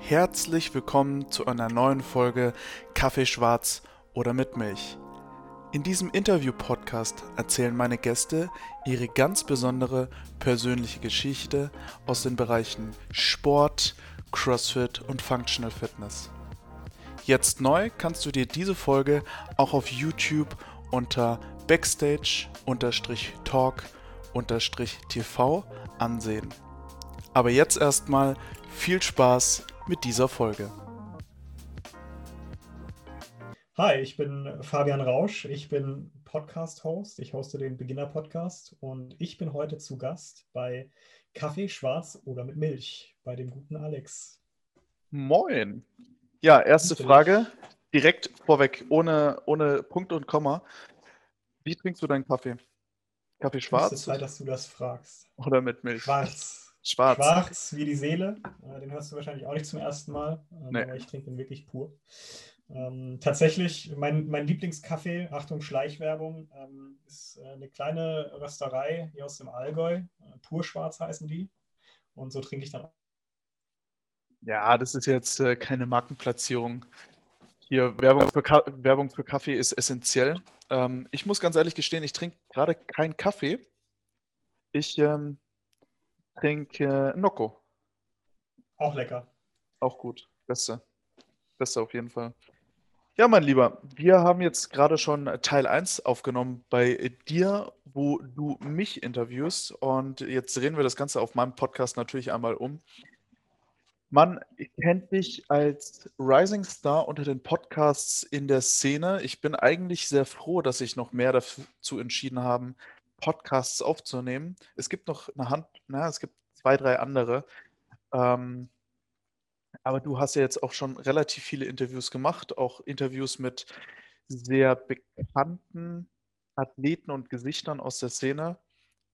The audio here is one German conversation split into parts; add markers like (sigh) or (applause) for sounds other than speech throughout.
Herzlich willkommen zu einer neuen Folge Kaffee schwarz oder mit Milch. In diesem Interview-Podcast erzählen meine Gäste ihre ganz besondere persönliche Geschichte aus den Bereichen Sport, CrossFit und Functional Fitness. Jetzt neu kannst du dir diese Folge auch auf YouTube unter Backstage-Talk-TV ansehen. Aber jetzt erstmal viel Spaß mit dieser Folge. Hi, ich bin Fabian Rausch. Ich bin Podcast-Host. Ich hoste den Beginner-Podcast und ich bin heute zu Gast bei Kaffee schwarz oder mit Milch bei dem guten Alex. Moin. Ja, erste Frage. Direkt vorweg, ohne, ohne Punkt und Komma. Wie trinkst du deinen Kaffee? Kaffee schwarz? Es ist Zeit, dass du das fragst. Oder mit Milch? Schwarz. Schwarz. Schwarz wie die Seele. Äh, den hörst du wahrscheinlich auch nicht zum ersten Mal, ähm, Nee. aber ich trinke den wirklich pur. Ähm, tatsächlich, mein, mein Lieblingskaffee, Achtung, Schleichwerbung, ähm, ist äh, eine kleine Rösterei hier aus dem Allgäu. Äh, pur schwarz heißen die. Und so trinke ich dann Ja, das ist jetzt äh, keine Markenplatzierung. Hier, Werbung für, Ka Werbung für Kaffee ist essentiell. Ähm, ich muss ganz ehrlich gestehen, ich trinke gerade keinen Kaffee. Ich ähm, trinke Nocco. auch lecker. Auch gut. Beste. Beste auf jeden Fall. Ja, mein Lieber, wir haben jetzt gerade schon Teil 1 aufgenommen bei dir, wo du mich interviewst. Und jetzt drehen wir das Ganze auf meinem Podcast natürlich einmal um. Man kennt dich als Rising Star unter den Podcasts in der Szene. Ich bin eigentlich sehr froh, dass sich noch mehr dazu entschieden haben, Podcasts aufzunehmen. Es gibt noch eine Hand, na, es gibt zwei, drei andere. Ähm, aber du hast ja jetzt auch schon relativ viele Interviews gemacht, auch Interviews mit sehr bekannten Athleten und Gesichtern aus der Szene.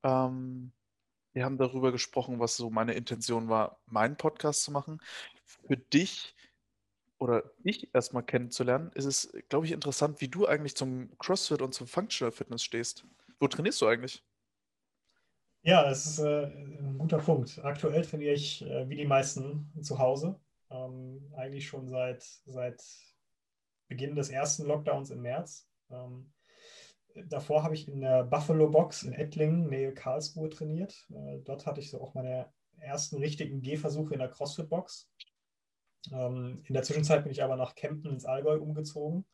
Ähm, wir haben darüber gesprochen, was so meine Intention war, meinen Podcast zu machen. Für dich oder dich erstmal kennenzulernen, ist es, glaube ich, interessant, wie du eigentlich zum CrossFit und zum Functional Fitness stehst. Wo trainierst du eigentlich? Ja, das ist äh, ein guter Punkt. Aktuell trainiere ich äh, wie die meisten zu Hause. Ähm, eigentlich schon seit, seit Beginn des ersten Lockdowns im März. Ähm, davor habe ich in der Buffalo Box in Ettlingen, Nähe Karlsruhe, trainiert. Äh, dort hatte ich so auch meine ersten richtigen Gehversuche in der CrossFit Box. Ähm, in der Zwischenzeit bin ich aber nach Kempten ins Allgäu umgezogen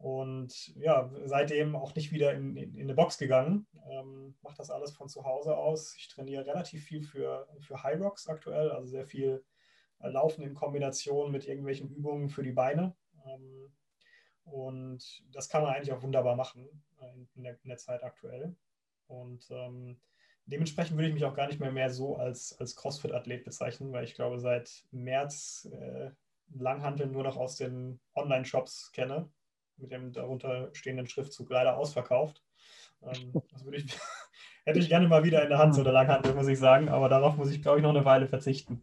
und ja, seitdem auch nicht wieder in, in, in eine Box gegangen. Ähm, Mache das alles von zu Hause aus. Ich trainiere relativ viel für, für High Rocks aktuell, also sehr viel äh, Laufen in Kombination mit irgendwelchen Übungen für die Beine. Ähm, und das kann man eigentlich auch wunderbar machen äh, in, der, in der Zeit aktuell. Und ähm, dementsprechend würde ich mich auch gar nicht mehr, mehr so als, als CrossFit-Athlet bezeichnen, weil ich glaube, seit März äh, Langhanteln nur noch aus den Online-Shops kenne mit dem darunter stehenden Schriftzug leider ausverkauft. Ähm, (laughs) das würde ich, (laughs) hätte ich gerne mal wieder in der Hand, so eine Langhantel, muss ich sagen, aber darauf muss ich, glaube ich, noch eine Weile verzichten.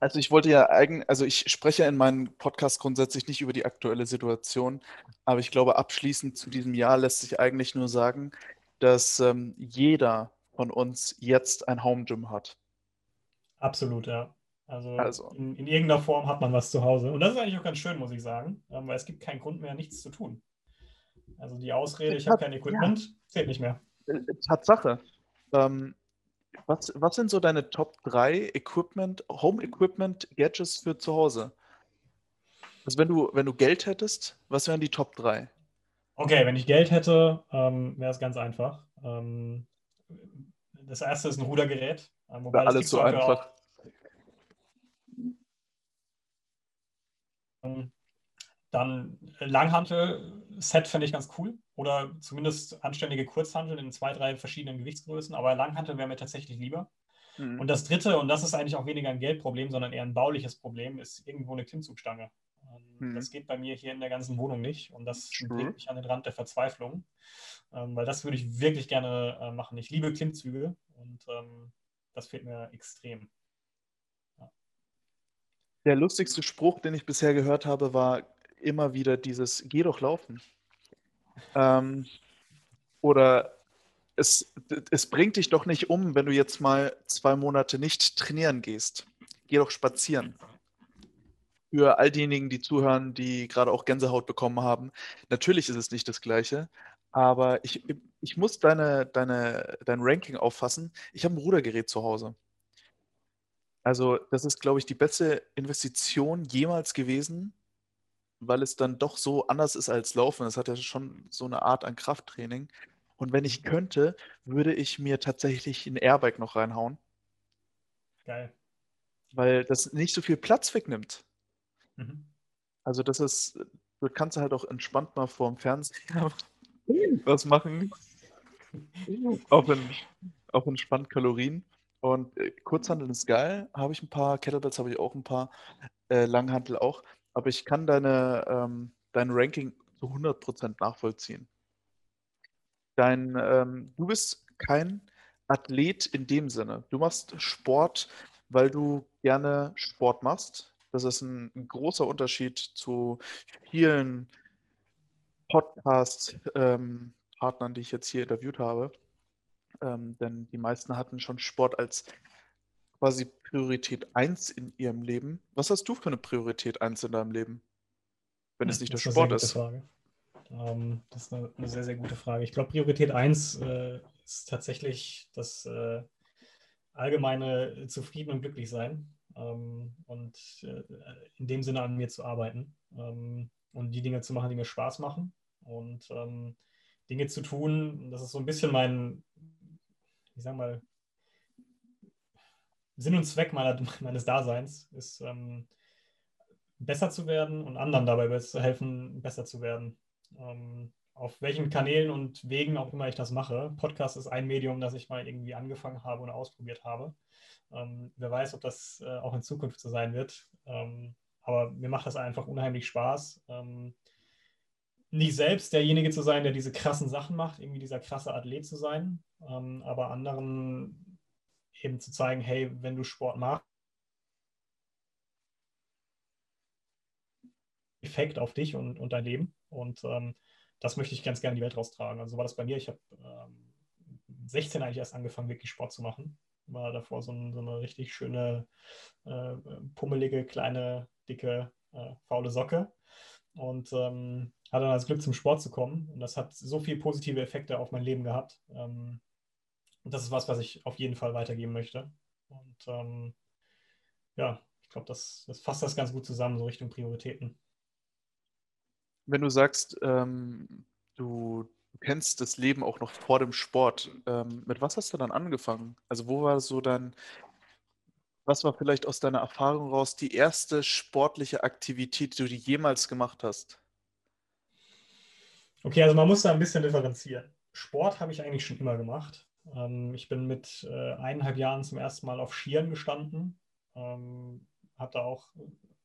Also ich wollte ja eigentlich, also ich spreche in meinem Podcast grundsätzlich nicht über die aktuelle Situation, aber ich glaube, abschließend zu diesem Jahr lässt sich eigentlich nur sagen, dass ähm, jeder von uns jetzt ein Home Gym hat. Absolut, ja. Also, Also. In, in, irgendeiner Form hat man was zu Hause. Und das ist eigentlich auch ganz schön, muss ich sagen, ähm, weil es gibt keinen Grund mehr, nichts zu tun. Also die Ausrede, ich habe kein Equipment, ja. zählt nicht mehr. Äh, Tatsache. Ähm, was, was sind so deine Top 3 Equipment, Home Equipment Gadgets für zu Hause? Also wenn du, wenn du Geld hättest, was wären die Top 3? Okay, wenn ich Geld hätte, ähm, wäre es ganz einfach. Ähm, das erste ist ein Rudergerät. Ähm, wobei alles so einfach. Dann Langhantel-Set finde ich ganz cool. Oder zumindest anständige Kurzhantel in zwei, drei verschiedenen Gewichtsgrößen. Aber Langhantel wäre mir tatsächlich lieber. Mhm. Und das dritte, und das ist eigentlich auch weniger ein Geldproblem, sondern eher ein bauliches Problem, ist irgendwo eine Klimmzugstange. Mhm. Das geht bei mir hier in der ganzen Wohnung nicht. Und das bringt mich an den Rand der Verzweiflung. Ähm, weil das würde ich wirklich gerne äh, machen. Ich liebe Klimmzüge und ähm, das fehlt mir extrem. Der lustigste Spruch, den ich bisher gehört habe, war immer wieder dieses Geh doch laufen. Ähm, oder es, es bringt dich doch nicht um, wenn du jetzt mal zwei Monate nicht trainieren gehst. geh doch spazieren. Für all diejenigen, die zuhören, die gerade auch Gänsehaut bekommen haben, natürlich ist es nicht das Gleiche, aber ich, ich muss deine, deine, dein Ranking auffassen. Ich habe ein Rudergerät zu Hause. Also, das ist, glaube ich, die beste Investition jemals gewesen, weil es dann doch so anders ist als Laufen. Es hat ja schon so eine Art an Krafttraining. Und wenn ich könnte, würde ich mir tatsächlich ein Airbike noch reinhauen. Geil. Weil das nicht so viel Platz wegnimmt. Mhm. Also das ist, du kannst halt auch entspannt mal vorm Fernseher (laughs) was machen. Auch, in, auch entspannt Kalorien. Und äh, Kurzhanteln ist geil. Habe ich ein paar, Kettlebells habe ich auch ein paar, äh, Langhantel auch. Aber ich kann deine, ähm, dein Ranking zu 100% nachvollziehen. Dein, ähm, du bist kein Athlet in dem Sinne. Du machst Sport, weil du gerne Sport machst. Das ist ein, ein großer Unterschied zu vielen Podcast-Partnern, ähm, die ich jetzt hier interviewt habe. Ähm, denn die meisten hatten schon Sport als quasi Priorität 1 in ihrem Leben. Was hast du für eine Priorität 1 in deinem Leben? Wenn es nicht der Sport ist. Ähm, das ist eine, eine, sehr, sehr gute Frage. Ich glaube, Priorität 1 äh, ist tatsächlich das äh, allgemeine Zufrieden und glücklich sein ähm, und äh, in dem Sinne an mir zu arbeiten ähm, und die Dinge zu machen, die mir Spaß machen und ähm, Dinge zu tun. Das ist so ein bisschen mein, ich sag mal, Sinn und Zweck meiner, (laughs) meines Daseins ist, ähm, besser zu werden und anderen dabei zu helfen, besser zu werden. Ähm, auf welchen Kanälen und Wegen auch immer ich das mache. Podcast ist ein Medium, das ich mal irgendwie angefangen habe und ausprobiert habe. Ähm, wer weiß, ob das äh, auch in Zukunft so sein wird. Ähm, aber mir macht das einfach unheimlich Spaß. Nicht selbst derjenige zu sein, der diese krassen Sachen macht, irgendwie dieser krasse Athlet zu sein, ähm, aber anderen eben zu zeigen, hey, wenn du Sport machst, Effekt auf dich und, und dein Leben. Und ähm, das möchte ich ganz gerne in die Welt raustragen. Also so war das bei mir. Ich habe ähm, 16 eigentlich erst angefangen, wirklich Sport zu machen. War davor so, ein, so eine richtig schöne, äh, pummelige, kleine, dicke, äh, faule Socke. Und ähm, hatte dann das Glück, zum Sport zu kommen. Und das hat so viele positive Effekte auf mein Leben gehabt. Ähm, und das ist was, was ich auf jeden Fall weitergeben möchte. Und ähm, ja, ich glaube, das, das fasst das ganz gut zusammen, so Richtung Prioritäten. Wenn du sagst, ähm, du, kennst das Leben auch noch vor dem Sport, ähm, mit was hast du dann angefangen? Also wo war so dein, was war vielleicht aus deiner Erfahrung raus die erste sportliche Aktivität, die du jemals gemacht hast? Okay, also man muss da ein bisschen differenzieren. Sport habe ich eigentlich schon immer gemacht. Ähm, ich bin mit äh, eineinhalb Jahren zum ersten Mal auf Skiern gestanden. Ähm, habe da auch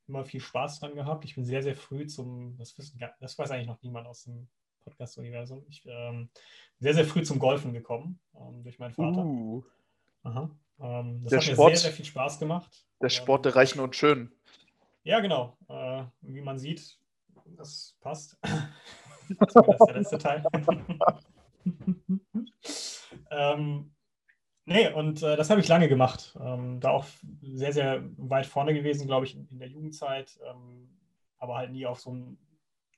immer viel Spaß dran gehabt. Ich bin sehr, sehr früh zum, das, wissen, das weiß eigentlich noch niemand aus dem Podcast-Universum, ich ähm, sehr, sehr früh zum Golfen gekommen ähm, durch meinen Vater. Uh. Aha. Ähm, das der hat Sport, mir sehr, sehr viel Spaß gemacht. Der Sport der Reichen und Schönen. Ja, genau. Äh, wie man sieht, das passt. Das ist der letzte Teil. (laughs) ähm, Nee, und äh, das habe ich lange gemacht. Ähm, da auch sehr, sehr weit vorne gewesen, glaube ich, in, in der Jugendzeit, ähm, aber halt nie auf so einen,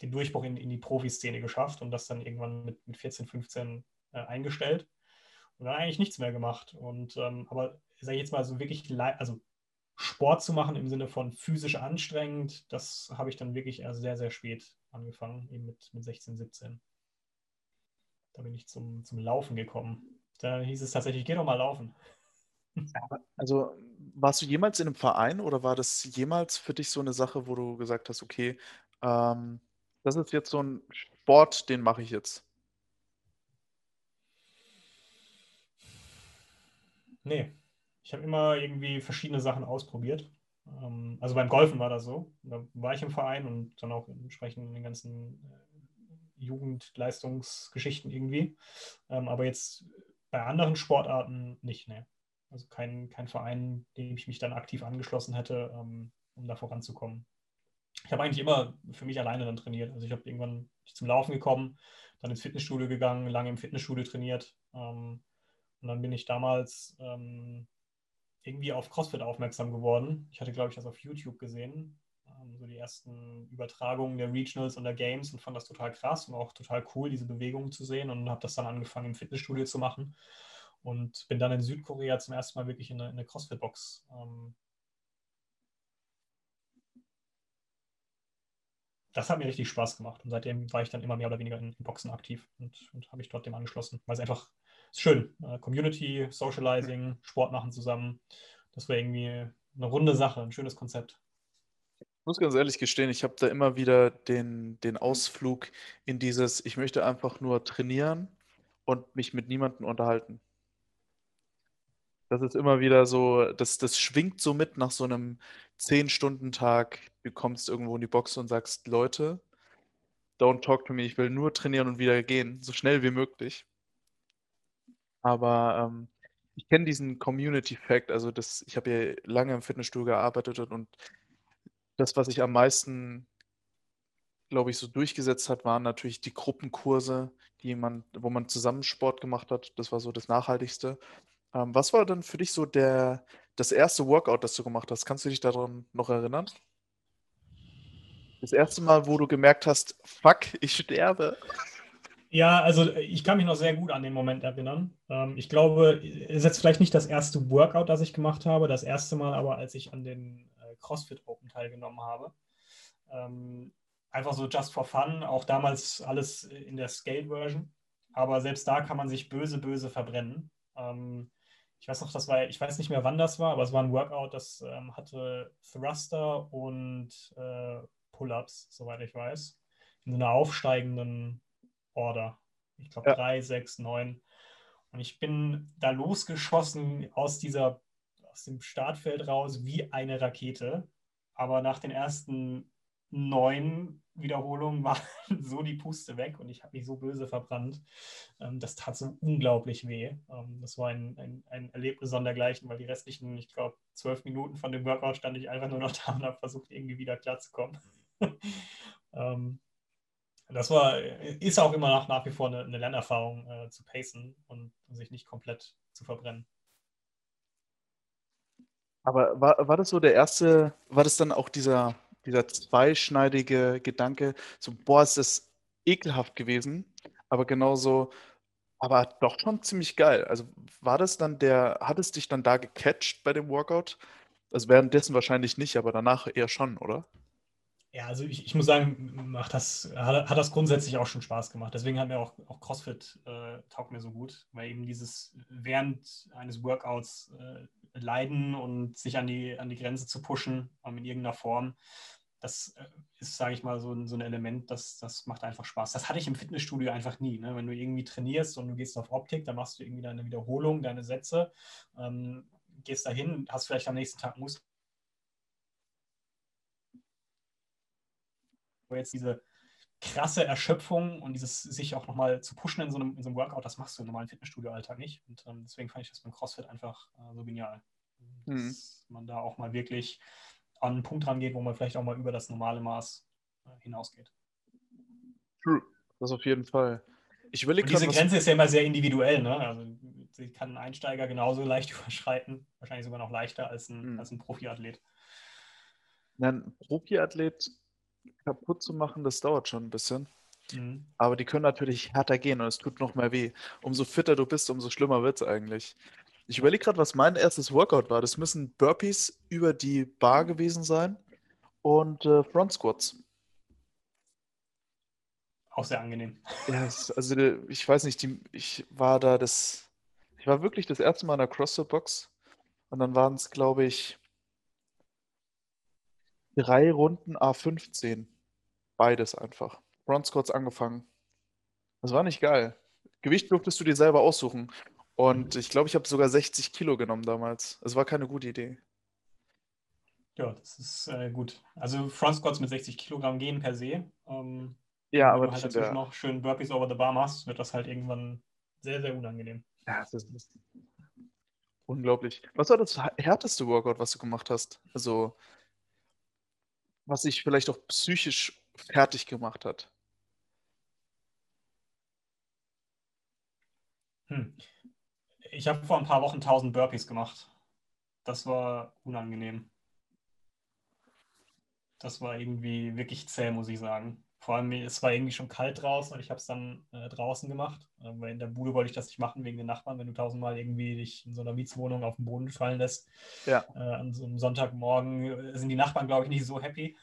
den Durchbruch in, in die Profiszene geschafft und das dann irgendwann mit, mit 14, 15 äh, eingestellt und dann eigentlich nichts mehr gemacht. Und ähm, aber sage ich jetzt mal so wirklich, also Sport zu machen im Sinne von physisch anstrengend, das habe ich dann wirklich sehr, sehr spät angefangen, eben mit, mit 16, 17. Da bin ich zum, zum Laufen gekommen. Da hieß es tatsächlich, geh doch mal laufen. Also warst du jemals in einem Verein oder war das jemals für dich so eine Sache, wo du gesagt hast, okay, ähm, das ist jetzt so ein Sport, den mache ich jetzt? Nee, ich habe immer irgendwie verschiedene Sachen ausprobiert. Ähm, also beim Golfen war das so. Da war ich im Verein und dann auch entsprechend in den ganzen äh, Jugendleistungsgeschichten irgendwie. Ähm, aber jetzt bei anderen Sportarten nicht, ne. Also kein, kein Verein, dem ich mich dann aktiv angeschlossen hätte, ähm, um da voranzukommen. Ich habe eigentlich immer für mich alleine dann trainiert. Also ich habe irgendwann zum Laufen gekommen, dann ins Fitnessstudio gegangen, lange im Fitnessstudio trainiert. Und dann bin ich damals irgendwie auf CrossFit aufmerksam geworden. Ich hatte, glaube ich, das auf YouTube gesehen. Ähm, so die ersten Übertragungen der Regionals und der Games und fand das total krass und auch total cool, diese Bewegungen zu sehen und habe das dann angefangen im Fitnessstudio zu machen und bin dann in Südkorea zum ersten Mal wirklich in eine, eine CrossFit-Box ähm, das hat mir richtig Spaß gemacht. Und seitdem war ich dann immer mehr oder weniger in, Boxen aktiv und, und habe mich dort dem angeschlossen, weil es einfach ist schön. Äh, Community, Socializing, Sport machen zusammen. Das war irgendwie eine runde Sache, ein schönes Konzept. Ich muss ganz ehrlich gestehen, ich habe da immer wieder den, den Ausflug in dieses, ich möchte einfach nur trainieren und mich mit niemandem unterhalten. Das ist immer wieder so, das, das schwingt so mit nach so einem 10-Stunden-Tag. Du kommst irgendwo in die Box und sagst, Leute, don't talk to me, ich will nur trainieren und wieder gehen, so schnell wie möglich. Aber ähm, ich kenne diesen Community-Fact, also das, ich habe ja lange im Fitnessstudio gearbeitet und, und das, was sich am meisten, glaube ich, so durchgesetzt hat, waren natürlich die Gruppenkurse, die man, wo man zusammen Sport gemacht hat. Das war so das Nachhaltigste. Ähm, was war denn für dich so der, das erste Workout, das du gemacht hast? Kannst du dich daran noch erinnern? Das erste Mal, wo du gemerkt hast, fuck, ich sterbe. Ja, also ich kann mich noch sehr gut an den Moment erinnern. Ähm, ich glaube, es ist jetzt vielleicht nicht das erste Workout, das ich gemacht habe, das erste Mal aber, als ich an den äh, CrossFit Open teilgenommen habe. Ähm, einfach so just for fun, auch damals alles in der Scale-Version. Aber selbst da kann man sich böse, böse verbrennen. Ähm, ich weiß noch, das war, ich weiß nicht mehr, wann das war, aber es war ein Workout, das hatte Thruster und äh, Pull-ups, soweit ich weiß, in einer aufsteigenden Order. Ich glaube ja. 3, 6, 9. Und ich bin da losgeschossen aus dieser, aus dem Startfeld raus wie eine Rakete. Aber nach den ersten neun Wiederholungen (laughs) war so die Puste weg und ich habe mich so böse verbrannt. Ähm, das tat so unglaublich weh. Ähm, das war ein, ein, ein Erlebnis sondergleichen, weil die restlichen, ich glaube, zwölf Minuten von dem Workout stand ich einfach nur noch da und habe versucht, irgendwie wieder klarzukommen. (laughs) ähm, das war, ist auch immer nach, nach wie vor eine, eine Lernerfahrung äh, zu pacen und, sich nicht komplett zu verbrennen. Aber war, war das so der erste, war das dann auch dieser, dieser zweischneidige Gedanke, so, boah, ist das ekelhaft gewesen, aber genauso, aber doch schon ziemlich geil. Also war das dann der, hat es dich dann da gecatcht bei dem Workout? Also währenddessen wahrscheinlich nicht, aber danach eher schon, oder? Ja, also ich, ich muss sagen, macht das, hat, hat, das grundsätzlich auch schon Spaß gemacht. Deswegen hat mir auch, auch CrossFit äh, taugt mir so gut, weil eben dieses während eines Workouts äh, leiden und sich an die, an die Grenze zu pushen ähm, in irgendeiner Form, das äh, ist, sage ich mal, so ein, so ein Element, das, das macht einfach Spaß. Das hatte ich im Fitnessstudio einfach nie. Ne? Wenn du irgendwie trainierst und du gehst auf Optik, dann machst du irgendwie deine Wiederholung, deine Sätze, ähm, gehst dahin, hast vielleicht am nächsten Tag Muskeln jetzt diese krasse Erschöpfung und dieses sich auch nochmal zu pushen in so, einem, in so einem Workout, das machst du im normalen Fitnessstudio-Alltag nicht. Und ähm, deswegen fand ich das beim CrossFit einfach äh, so genial. Mhm. Dass man da auch mal wirklich an einen Punkt rangeht, wo man vielleicht auch mal über das normale Maß äh, hinausgeht. True, das auf jeden Fall. Ich überlege diese Grenze ist ja immer sehr individuell. Ne? Also, sie kann ein Einsteiger genauso leicht (laughs) überschreiten, wahrscheinlich sogar noch leichter als ein, mhm. als ein Profiathlet. Ein Profiathlet kaputt zu machen, das dauert schon ein bisschen. Mhm. Aber die können natürlich härter gehen und es tut noch mehr weh. Umso fitter du bist, umso schlimmer wird es eigentlich. Ich überlege gerade, was mein erstes Workout war. Das müssen Burpees über die Bar gewesen sein und äh, Front Squats. Auch sehr angenehm. Ja, also ich weiß nicht, die, ich war da das, ich war wirklich das erste Mal in der CrossFit Box und dann waren es, glaube ich, Drei Runden A15. Beides einfach. Front Squats angefangen. Das war nicht geil. Gewicht durftest du dir selber aussuchen. Und ich glaube, ich habe sogar 60 Kilo genommen damals. Es war keine gute Idee. Ja, das ist äh, gut. Also Front Squats mit 60 Kilogramm gehen per se. Ähm, ja, aber wenn du halt dazwischen noch schön Burpees over the bar machst, wird das halt irgendwann sehr, sehr unangenehm. Ja, das ist unglaublich. Was war das härteste Workout, was du gemacht hast? Also was sich vielleicht auch psychisch fertig gemacht hat? Hm. Ich habe vor ein paar Wochen 1000 Burpees gemacht. das war unangenehm. Das war irgendwie wirklich zäh, muss ich sagen. Vor allem, es war irgendwie schon kalt draußen und ich habe es dann äh, draußen gemacht, äh, weil in der Bude wollte ich das nicht machen wegen den Nachbarn, wenn du tausendmal irgendwie dich in so einer Mietswohnung auf den Boden fallen lässt. Ja. Äh, an so einem Sonntagmorgen äh, sind die Nachbarn, glaube ich, nicht so happy.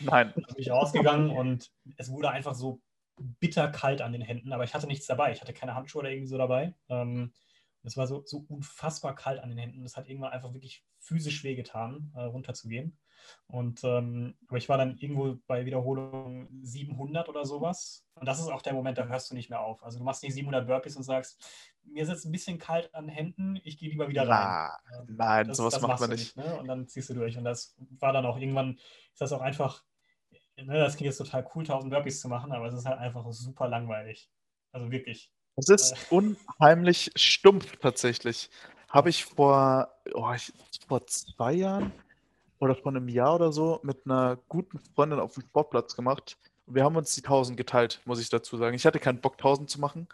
Nein. Da bin ich rausgegangen und es wurde einfach so bitterkalt an den Händen, aber ich hatte nichts dabei. Ich hatte keine Handschuhe oder irgendwie so dabei. Ähm, es war so, so unfassbar kalt an den Händen. Es hat irgendwann einfach wirklich physisch wehgetan, äh, runterzugehen. Und ähm, aber ich war dann irgendwo bei Wiederholung 700 oder sowas. Und das ist auch der Moment, da hörst du nicht mehr auf. Also du machst nicht 700 Burpees und sagst, mir ist jetzt ein bisschen kalt an den Händen, ich gehe lieber wieder rein. Na, nein, das, sowas das macht man nicht. nicht ne? Und dann ziehst du durch. Und das war dann auch irgendwann, ist das auch einfach, ne, das klingt jetzt total cool, 1000 Burpees zu machen, aber es ist halt einfach super langweilig. Also wirklich. Es ist äh. unheimlich stumpf tatsächlich. Habe ich vor, oh, ich, vor zwei Jahren oder vor einem Jahr oder so mit einer guten Freundin auf dem Sportplatz gemacht. wir haben uns die 1000 geteilt, muss ich dazu sagen. Ich hatte keinen Bock, 1000 zu machen,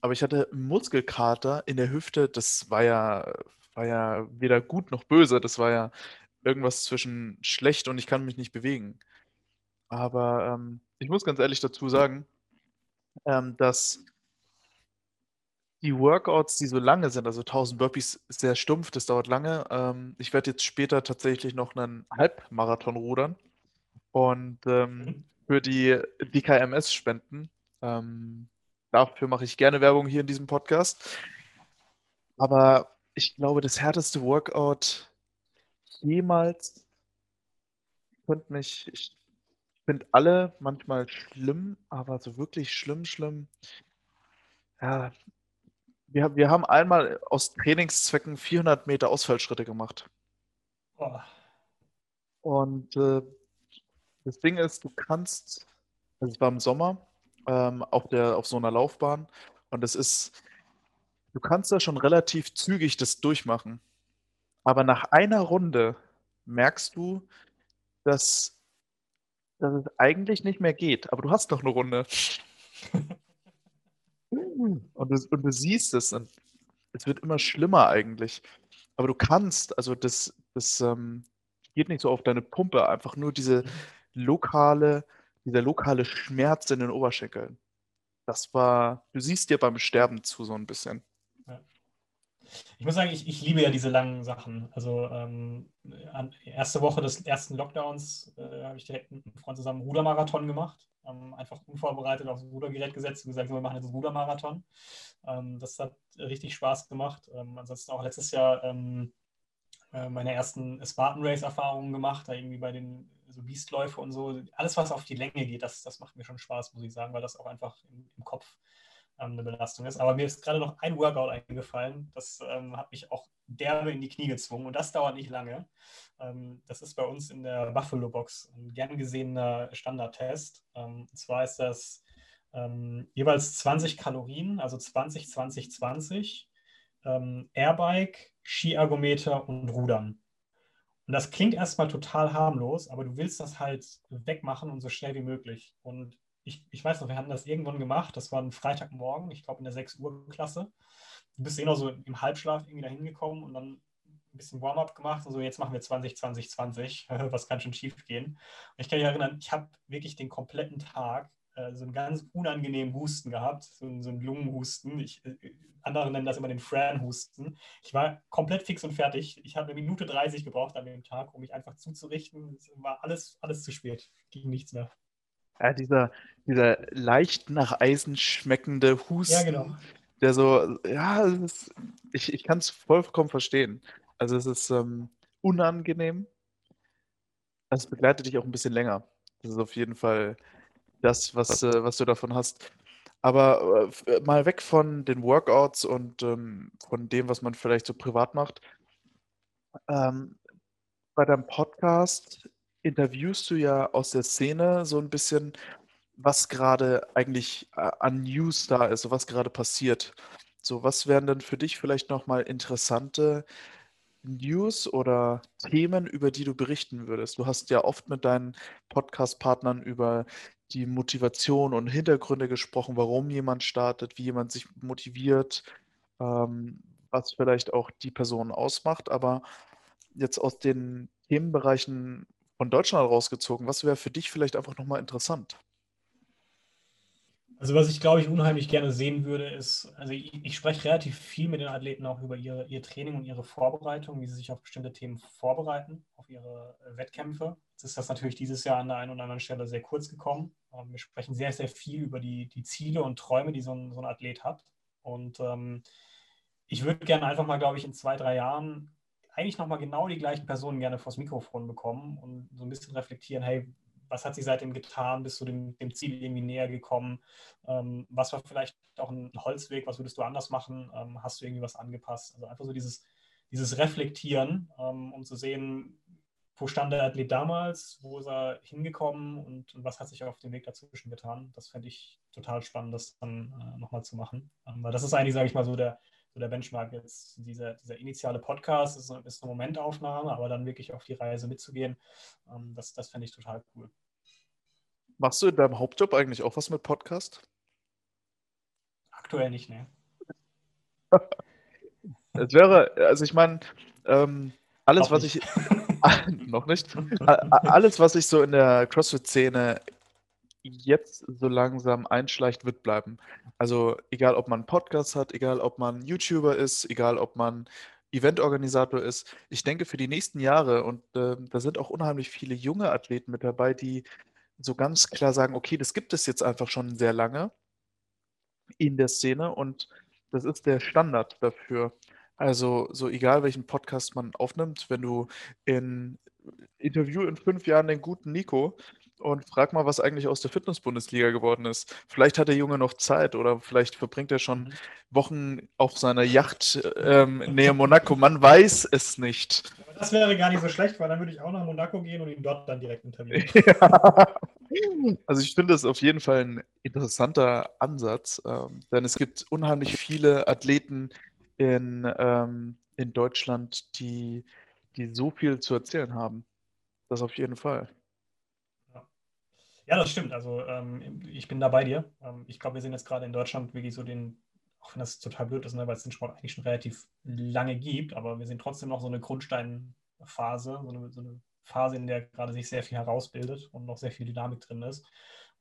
aber ich hatte Muskelkater in der Hüfte. Das war ja, war ja weder gut noch böse. Das war ja irgendwas zwischen schlecht und ich kann mich nicht bewegen. Aber ähm, ich muss ganz ehrlich dazu sagen, ähm, dass die Workouts, die so lange sind, also 1000 Burpees, sehr stumpf, das dauert lange. Ähm, ich werde jetzt später tatsächlich noch einen Halbmarathon rudern und ähm, mhm. für die DKMS spenden. Ähm, dafür mache ich gerne Werbung hier in diesem Podcast. Aber ich glaube, das härteste Workout jemals könnte mich, ich finde alle manchmal schlimm, aber so wirklich schlimm, schlimm. Ja, wir, wir haben einmal aus Trainingszwecken 400 Meter Ausfallschritte gemacht. Oh. Und äh, das Ding ist, du kannst, also es war im Sommer ähm, auf, der, auf so einer Laufbahn und es ist, du kannst da schon relativ zügig das durchmachen. Aber nach einer Runde merkst du, dass, dass es eigentlich nicht mehr geht. Aber du hast noch eine Runde. (laughs) Und du, und du siehst es und es wird immer schlimmer eigentlich. Aber du kannst, also das, das ähm, geht nicht so auf deine Pumpe, einfach nur diese lokale, dieser lokale Schmerz in den Oberschenkeln. Das war, du siehst dir beim Sterben zu so ein bisschen. Ich muss sagen, ich, ich liebe ja diese langen Sachen. Also ähm, erste Woche des ersten Lockdowns äh, habe ich direkt mit einem Freund zusammen einen Rudermarathon gemacht. Ähm, einfach unvorbereitet aufs Rudergerät gesetzt und gesagt, wir machen jetzt einen Rudermarathon. Ähm, das hat richtig Spaß gemacht. Ähm, ansonsten auch letztes Jahr ähm, äh, meine ersten Spartan Race-Erfahrungen gemacht, da irgendwie bei den so Biestläufe und so. Alles, was auf die Länge geht, das, das macht mir schon Spaß, muss ich sagen, weil das auch einfach im, im Kopf ähm, eine Belastung ist. Aber mir ist gerade noch ein Workout eingefallen, das ähm, hat mich auch derbe in die Knie gezwungen und das dauert nicht lange. Ähm, das ist bei uns in der Buffalo Box ein gern gesehener Standardtest. Ähm, und zwar ist das ähm, jeweils 20 Kalorien, also 20, 20, 20, Airbike, Skiergometer und Rudern. Und das klingt erstmal total harmlos, aber du willst das halt wegmachen und so schnell wie möglich. Und ich, ich weiß noch, wir hatten das irgendwann gemacht, das war ein Freitagmorgen, ich glaube in der 6 Uhr Klasse. Du bist eh noch so im Halbschlaf irgendwie da hingekommen und dann ein bisschen Warm-up gemacht und so, jetzt machen wir 20, 20, 20, was kann schon schief gehen. Und ich kann mich erinnern, ich habe wirklich den kompletten Tag äh, so einen ganz unangenehmen Husten gehabt, so, so einen Lungenhusten. Ich, äh, andere nennen das immer den Fran-Husten. Ich war komplett fix und fertig. Ich habe eine Minute 30 gebraucht an dem Tag, um mich einfach zuzurichten. Es war alles, alles zu spät. Ging nichts mehr. Ja, dieser, dieser leicht nach Eisen schmeckende Husten, ja, genau. der so, ja, ist, ich, ich kann es vollkommen verstehen. Also es ist ähm, unangenehm. Es begleitet dich auch ein bisschen länger. Das ist auf jeden Fall das, was, äh, was du davon hast. Aber äh, mal weg von den Workouts und ähm, von dem, was man vielleicht so privat macht. Ähm, bei deinem Podcast interviewst du ja aus der Szene so ein bisschen, was gerade eigentlich äh, an News da ist, was gerade passiert. So, was wären denn für dich vielleicht nochmal interessante News oder Themen, über die du berichten würdest? Du hast ja oft mit deinen Podcast-Partnern über die Motivation und Hintergründe gesprochen, warum jemand startet, wie jemand sich motiviert, ähm, was vielleicht auch die Person ausmacht, aber jetzt aus den Themenbereichen von Deutschland rausgezogen, was wäre für dich vielleicht einfach nochmal interessant? Also was ich glaube ich unheimlich gerne sehen würde, ist, also ich, ich, spreche relativ viel mit den Athleten auch über ihre, ihr Training und ihre Vorbereitung, wie sie sich auf bestimmte Themen vorbereiten, auf ihre Wettkämpfe. Jetzt ist das natürlich dieses Jahr an der einen oder anderen Stelle sehr kurz gekommen. Ähm, wir sprechen sehr, sehr viel über die, die Ziele und Träume, die so ein, so ein Athlet hat. Und ähm, ich würde gerne einfach mal, glaube ich, in zwei, drei Jahren eigentlich nochmal genau die gleichen Personen gerne vors Mikrofon bekommen und so ein bisschen reflektieren, hey, was hat sich seitdem getan? Bist du dem, dem Ziel irgendwie näher gekommen? Ähm, was war vielleicht auch ein Holzweg? Was würdest du anders machen? Ähm, hast du irgendwie was angepasst? Also einfach so dieses, dieses Reflektieren, ähm, um zu sehen, wo stand der Athlet damals, wo ist er hingekommen und, und was hat sich auf dem Weg dazwischen getan? Das fände ich total spannend, das dann äh, nochmal zu machen. Ähm, weil das ist eigentlich, sage ich mal, so der, so der Benchmark jetzt. Dieser, dieser initiale Podcast ist, ist, eine Momentaufnahme, aber dann wirklich auf die Reise mitzugehen, ähm, das, das fände ich total cool. Machst du in deinem Hauptjob eigentlich auch was mit Podcast? Aktuell nicht, ne. (laughs) Es wäre, also ich meine, ähm, alles, was ich. (laughs) noch nicht. alles, was ich so in der CrossFit-Szene jetzt so langsam einschleicht, wird bleiben. Also egal, ob man einen Podcast hat, egal, ob man YouTuber ist, egal, ob man Eventorganisator ist. Ich denke, für die nächsten Jahre, und äh, da sind auch unheimlich viele junge Athleten mit dabei, die so ganz klar sagen, okay, das gibt es jetzt einfach schon sehr lange in der Szene und das ist der Standard dafür. Also so egal, welchen Podcast man aufnimmt, wenn du in Interview in fünf Jahren den guten Nico und frag mal, was eigentlich aus der Fitness-Bundesliga geworden ist. Vielleicht hat der Junge noch Zeit oder vielleicht verbringt er schon mhm. Wochen auf seiner Yacht ähm, näher Monaco. Man weiß es nicht. Aber das wäre gar nicht so schlecht, weil dann würde ich auch nach Monaco gehen und ihn dort dann direkt interviewen. (laughs) ja. Also ich finde das auf jeden Fall ein interessanter Ansatz, ähm, denn es gibt unheimlich viele Athleten in, ähm, in Deutschland, die, die so viel zu erzählen haben. Das auf jeden Fall. Ja, das stimmt. Also ähm, ich bin da bei dir. Ähm, ich glaube, wir sehen jetzt gerade in Deutschland wirklich so den, auch wenn das total blöd ist, ne, weil es den Sport eigentlich schon relativ lange gibt, aber wir sehen trotzdem noch so eine Grundsteinphase, so eine, so eine Phase, in der gerade sich sehr viel herausbildet und noch sehr viel Dynamik drin ist.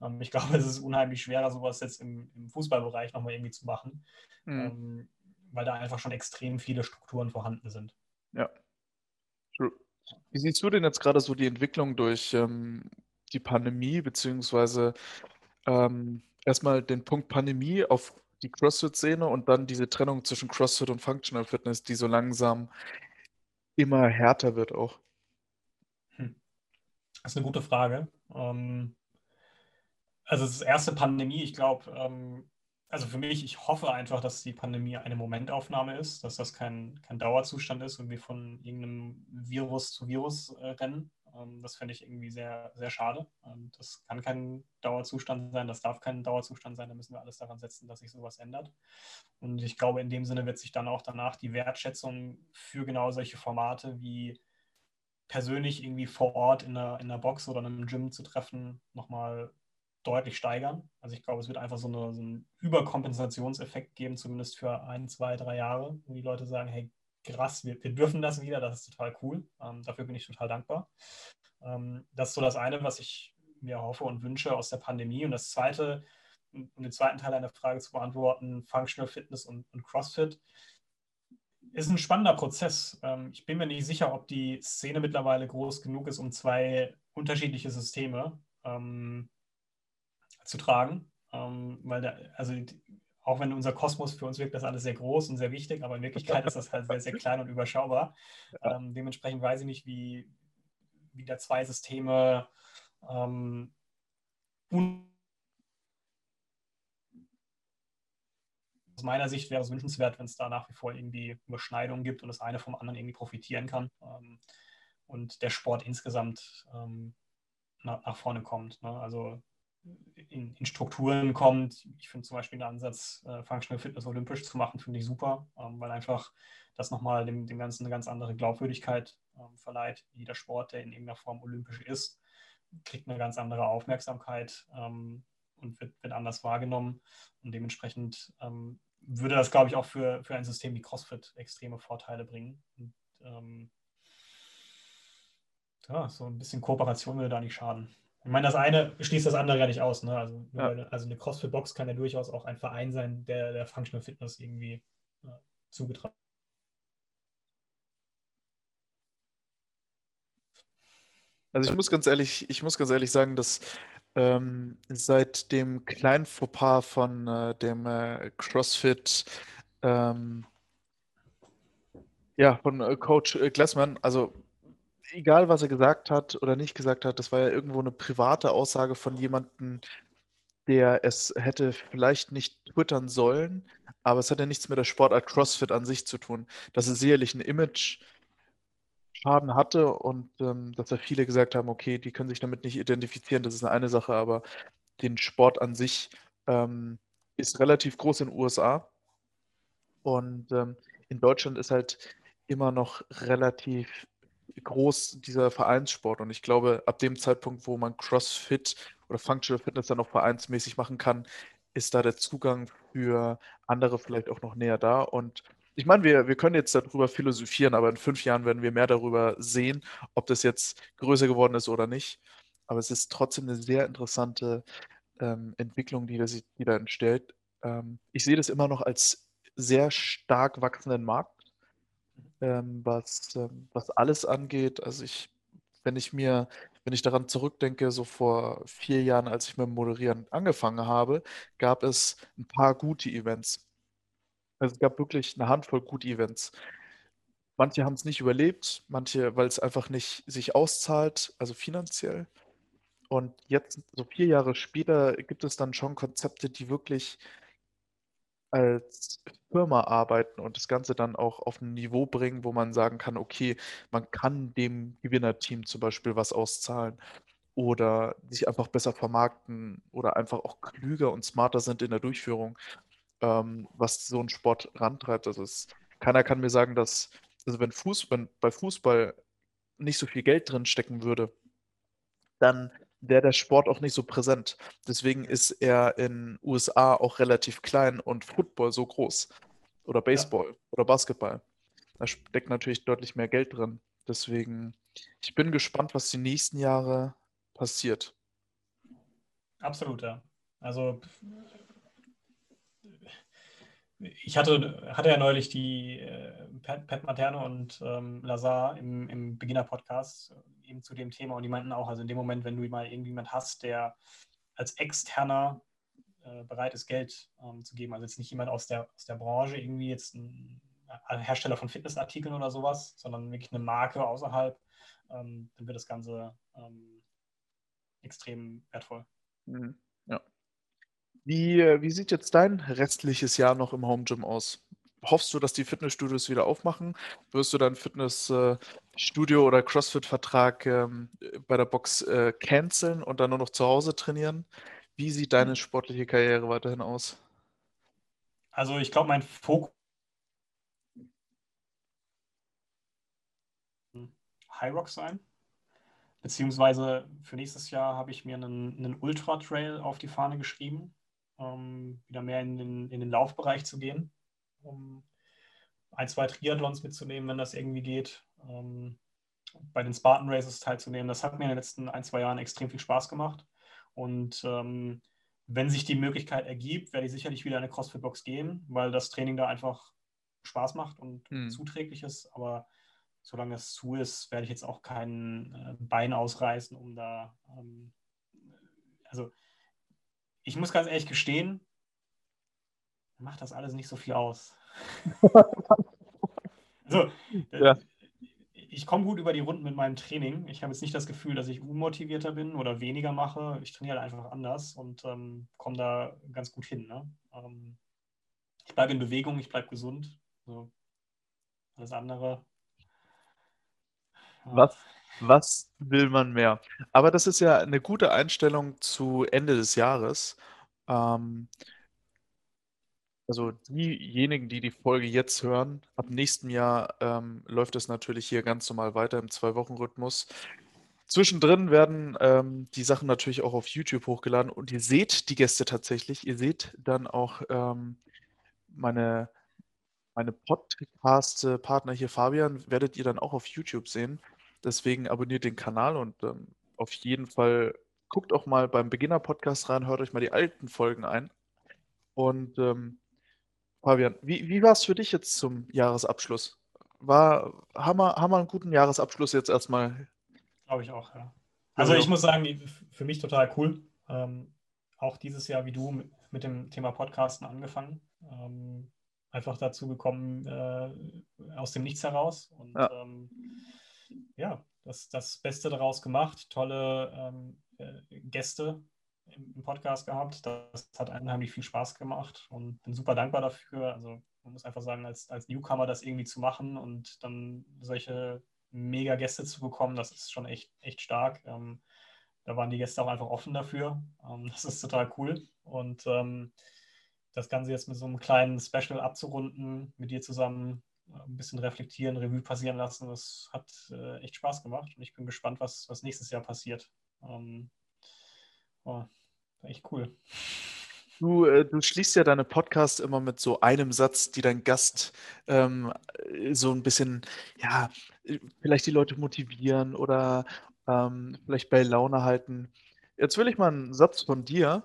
Ähm, ich glaube, (laughs) es ist unheimlich schwerer, sowas jetzt im, im Fußballbereich nochmal irgendwie zu machen, mhm. Ähm, weil da einfach schon extrem viele Strukturen vorhanden sind. Ja. Wie siehst du denn jetzt gerade so die Entwicklung durch ähm, die Pandemie, beziehungsweise ähm, erstmal den Punkt Pandemie auf die CrossFit-Szene und dann diese Trennung zwischen CrossFit und Functional Fitness, die so langsam immer härter wird auch? Hm. Das ist eine gute Frage. Ähm, also das erste Pandemie, ich glaube, ähm, also für mich, ich hoffe einfach, dass die Pandemie eine Momentaufnahme ist, dass das kein, kein Dauerzustand ist und wir von irgendeinem Virus zu Virus äh, rennen. Ähm, das fände ich irgendwie sehr, sehr schade. Ähm, das kann kein Dauerzustand sein, das darf kein Dauerzustand sein, da müssen wir alles daran setzen, dass sich sowas ändert. Und ich glaube, in dem Sinne wird sich dann auch danach die Wertschätzung für genau solche Formate wie persönlich irgendwie vor Ort in einer, in einer Box oder in einem Gym zu treffen, nochmal deutlich steigern. Also ich glaube, es wird einfach so, eine, so einen Überkompensationseffekt geben, zumindest für ein, zwei, drei Jahre, wo die Leute sagen, hey, krass, wir, wir dürfen das wieder, das ist total cool. Ähm, dafür bin ich total dankbar. Ähm, das ist so das eine, was ich mir hoffe und wünsche aus der Pandemie. Und das zweite, um den zweiten Teil einer Frage zu beantworten, Functional Fitness und, und CrossFit, ist ein spannender Prozess. Ähm, ich bin mir nicht sicher, ob die Szene mittlerweile groß genug ist, um zwei unterschiedliche Systeme ähm, zu tragen. Ähm, weil da, also auch wenn unser Kosmos für uns wirkt, das alles sehr groß und sehr wichtig, aber in Wirklichkeit ist das halt sehr, sehr klein und überschaubar. (laughs) Ja. Ähm, dementsprechend weiß ich nicht, wie, wie da zwei Systeme ähm, aus meiner Sicht wäre es wünschenswert, wenn es da nach wie vor irgendwie Überschneidungen gibt und das eine vom anderen irgendwie profitieren kann ähm, und der Sport insgesamt ähm, nach, nach, vorne kommt. Ne? Also in, in, Strukturen kommt. Ich finde zum Beispiel den Ansatz, äh, Functional Fitness olympisch zu machen, finde ich super, ähm, weil einfach das nochmal dem, dem Ganzen eine ganz andere Glaubwürdigkeit ähm, verleiht. Jeder Sport, der in irgendeiner Form olympisch ist, kriegt eine ganz andere Aufmerksamkeit ähm, und wird, wird, anders wahrgenommen. Und dementsprechend ähm, würde das, glaube ich, auch für, für ein System wie CrossFit extreme Vorteile bringen. Und, ähm, ja, so ein bisschen Kooperation würde da nicht schaden. Ich meine, das eine schließt das andere gar nicht aus. Ne? Also, ja. also eine CrossFit-Box kann ja durchaus auch ein Verein sein, der der Functional Fitness irgendwie äh, zugetragen Also ich muss ganz ehrlich, ich muss ganz ehrlich sagen, dass ähm, seit dem kleinen Fauxpas von äh, dem äh, CrossFit, ähm, ja, von äh, Coach äh, Glassman, also egal was er gesagt hat oder nicht gesagt hat, das war ja irgendwo eine private Aussage von jemandem, der es hätte vielleicht nicht twittern sollen, aber es hat ja nichts mit der Sportart CrossFit an sich zu tun. Das ist sicherlich ein Image, Schaden hatte und ähm, dass da viele gesagt haben, okay, die können sich damit nicht identifizieren, das ist eine Sache, aber den Sport an sich ähm, ist relativ groß in den USA und ähm, in Deutschland ist halt immer noch relativ groß dieser Vereinssport und ich glaube, ab dem Zeitpunkt, wo man CrossFit oder Functional Fitness dann auch vereinsmäßig machen kann, ist da der Zugang für andere vielleicht auch noch näher da und ich meine, wir, wir können jetzt darüber philosophieren, aber in fünf Jahren werden wir mehr darüber sehen, ob das jetzt größer geworden ist oder nicht. Aber es ist trotzdem eine sehr interessante ähm, Entwicklung, die, das, die da entsteht. Ähm, ich sehe das immer noch als sehr stark wachsenden Markt, ähm, was, ähm, was alles angeht. Also ich, wenn ich mir, wenn ich daran zurückdenke, so vor vier Jahren, als ich mit dem Moderieren angefangen habe, gab es ein paar gute Events. Also es gab wirklich eine Handvoll gute Events. Manche haben es nicht überlebt, manche, weil es einfach nicht sich auszahlt, also finanziell. Und jetzt, so vier Jahre später, gibt es dann schon Konzepte, die wirklich als Firma arbeiten und das Ganze dann auch auf ein Niveau bringen, wo man sagen kann, okay, man kann dem Gewinnerteam zum Beispiel was auszahlen oder sich einfach besser vermarkten oder einfach auch klüger und smarter sind in der Durchführung ähm, was so ein Sport rantreibt. Also es, keiner kann mir sagen, dass, also wenn Fuß, wenn bei Fußball nicht so viel Geld drin stecken würde, dann wäre der Sport auch nicht so präsent. Deswegen ist er in USA auch relativ klein und Football so groß. Oder Baseball ja. oder Basketball. Da steckt natürlich deutlich mehr Geld drin. Deswegen, ich bin gespannt, was die nächsten Jahre passiert. Absolut, ja. Also ich hatte, hatte ja neulich die äh, Pat, Pat Materne und ähm, Lazar im, im Beginner-Podcast eben zu dem Thema und die meinten auch, also in dem Moment, wenn du mal irgendjemand hast, der als externer äh, bereit ist, Geld ähm, zu geben, also jetzt nicht jemand aus der, aus der Branche, irgendwie jetzt ein, Hersteller von Fitnessartikeln oder sowas, sondern wirklich eine Marke außerhalb, ähm, dann wird das Ganze ähm, extrem wertvoll. Mhm. Ja. Wie, äh, wie sieht jetzt dein restliches Jahr noch im Home Gym aus? Hoffst du, dass die Fitnessstudios wieder aufmachen? Wirst du deinen Fitnessstudio äh, oder CrossFit-Vertrag ähm, bei der Box äh, canceln und dann nur noch zu Hause trainieren? Wie sieht deine sportliche Karriere weiterhin aus? Also ich glaube, mein Fokus High Rock sein. Beziehungsweise für nächstes Jahr habe ich mir einen, einen Ultra Trail auf die Fahne geschrieben ähm, wieder mehr in den, in den Laufbereich zu gehen, um ein, zwei Triathlons mitzunehmen, wenn das irgendwie geht. Ähm, bei den Spartan Races teilzunehmen. Das hat mir in den letzten ein, zwei Jahren extrem viel Spaß gemacht. Und ähm, wenn sich die Möglichkeit ergibt, werde ich sicherlich wieder in eine CrossFit-Box gehen, weil das Training da einfach Spaß macht und hm. zuträglich ist. Aber solange es zu ist, werde ich jetzt auch kein äh, Bein ausreißen, um da. Ähm, also ich muss ganz ehrlich gestehen, macht das alles nicht so viel aus. (laughs) also, ja. Ich komme gut über die Runden mit meinem Training. Ich habe jetzt nicht das Gefühl, dass ich unmotivierter bin oder weniger mache. Ich trainiere halt einfach anders und ähm, komme da ganz gut hin. Ne? Ähm, ich bleibe in Bewegung, ich bleibe gesund. So. Alles andere. Ja. Was, was will man mehr? Aber das ist ja eine gute Einstellung zu Ende des Jahres. Ähm, also diejenigen, die die Folge jetzt hören, ab nächstem Jahr ähm, läuft es natürlich hier ganz normal weiter im Zwei-Wochen-Rhythmus. Zwischendrin werden ähm, die Sachen natürlich auch auf YouTube hochgeladen und ihr seht die Gäste tatsächlich. Ihr seht dann auch ähm, meine, meine Podcast-Partner hier, Fabian, werdet ihr dann auch auf YouTube sehen. Deswegen abonniert den Kanal und ähm, auf jeden Fall guckt auch mal beim Beginner-Podcast rein, hört euch mal die alten Folgen ein. Und ähm, Fabian, wie, wie war es für dich jetzt zum Jahresabschluss? War, haben, wir, haben wir einen guten Jahresabschluss jetzt erstmal? Glaube ich auch, ja. Also ich muss sagen, für mich total cool. Ähm, auch dieses Jahr wie du mit, mit dem Thema Podcasten angefangen. Ähm, einfach dazu gekommen äh, aus dem Nichts heraus. Und ja, ähm, ja das, das Beste daraus gemacht. Tolle ähm, äh, Gäste im, Podcast gehabt. Das hat unheimlich viel Spaß gemacht und bin super dankbar dafür. Also man muss einfach sagen, als, als Newcomer das irgendwie zu machen und dann solche mega Gäste zu bekommen, das ist schon echt, echt stark. Ähm, da waren die Gäste auch einfach offen dafür. Ähm, (laughs) das ist total cool. Und ähm, das Ganze jetzt mit so einem kleinen Special abzurunden, mit dir zusammen äh, ein bisschen reflektieren, Revue passieren lassen, das hat äh, echt Spaß gemacht. Und ich bin gespannt, was, was nächstes Jahr passiert. Oh, echt cool. Du, äh, du schließt ja deine Podcasts immer mit so einem Satz, die dein Gast ähm, so ein bisschen, ja, vielleicht die Leute motivieren oder ähm, vielleicht bei Laune halten. Jetzt will ich mal einen Satz von dir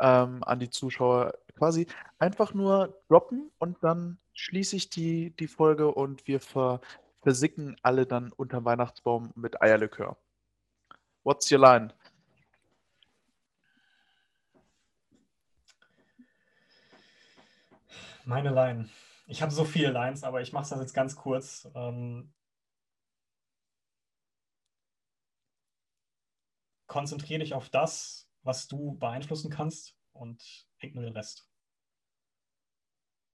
ähm, an die Zuschauer quasi einfach nur droppen und dann schließe ich die, die Folge und wir ver, versicken alle dann unter Weihnachtsbaum mit Eierlikör. What's your line? Meine Line. Ich habe so viele Lines, aber ich mache das jetzt ganz kurz. Ähm, konzentriere dich auf das, was du beeinflussen kannst und ignoriere den Rest.